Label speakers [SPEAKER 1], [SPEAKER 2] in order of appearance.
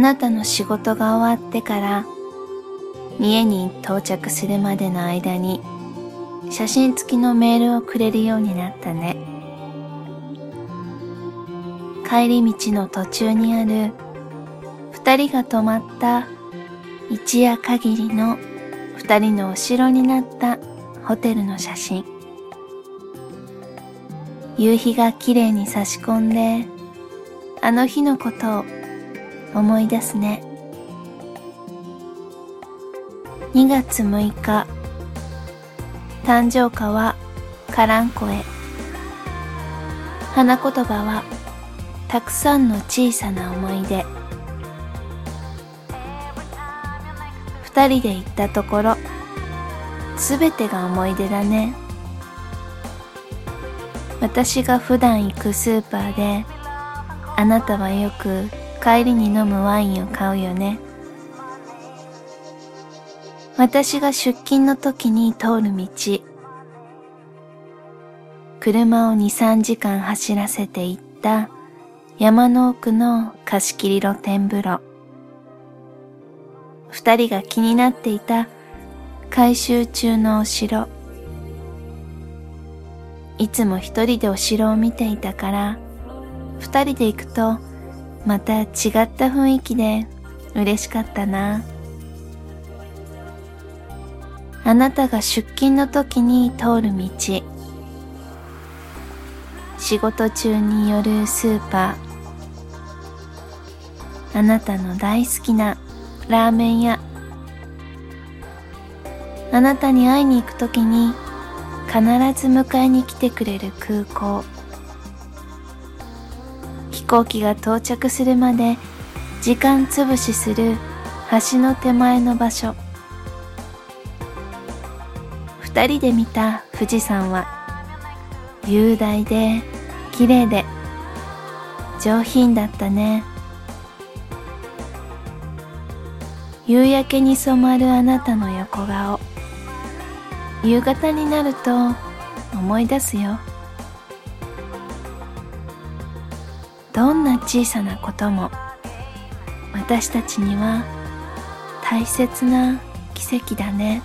[SPEAKER 1] なたの仕事が終わってから家に到着するまでの間に写真付きのメールをくれるようになったね。帰り道の途中にある二人が泊まった一夜限りの二人のお城になったホテルの写真。夕日がきれいに差し込んであの日のことを思い出すね。2月6日誕生花はカランコへ。花言葉はたくさんの小さな思い出。二人で行ったところすべてが思い出だね。私が普段行くスーパーであなたはよく帰りに飲むワインを買うよね。私が出勤の時に通る道。車を2、3時間走らせて行った。山の奥の貸し切り露天風呂。二人が気になっていた。改修中のお城。いつも一人でお城を見ていたから二人で行くとまた違った雰囲気で嬉しかったな。あなたが出勤の時に通る道。仕事中に寄るスーパー。あなたの大好きなラーメン屋。あなたに会いに行くときに必ず迎えに来てくれる空港。飛行機が到着するまで時間つぶしする橋の手前の場所。二人で見た富士山は雄大で綺麗で上品だったね。夕焼けに染まるあなたの横顔。夕方になると思い出すよ。どんな小さなことも私たちには大切な奇跡だね。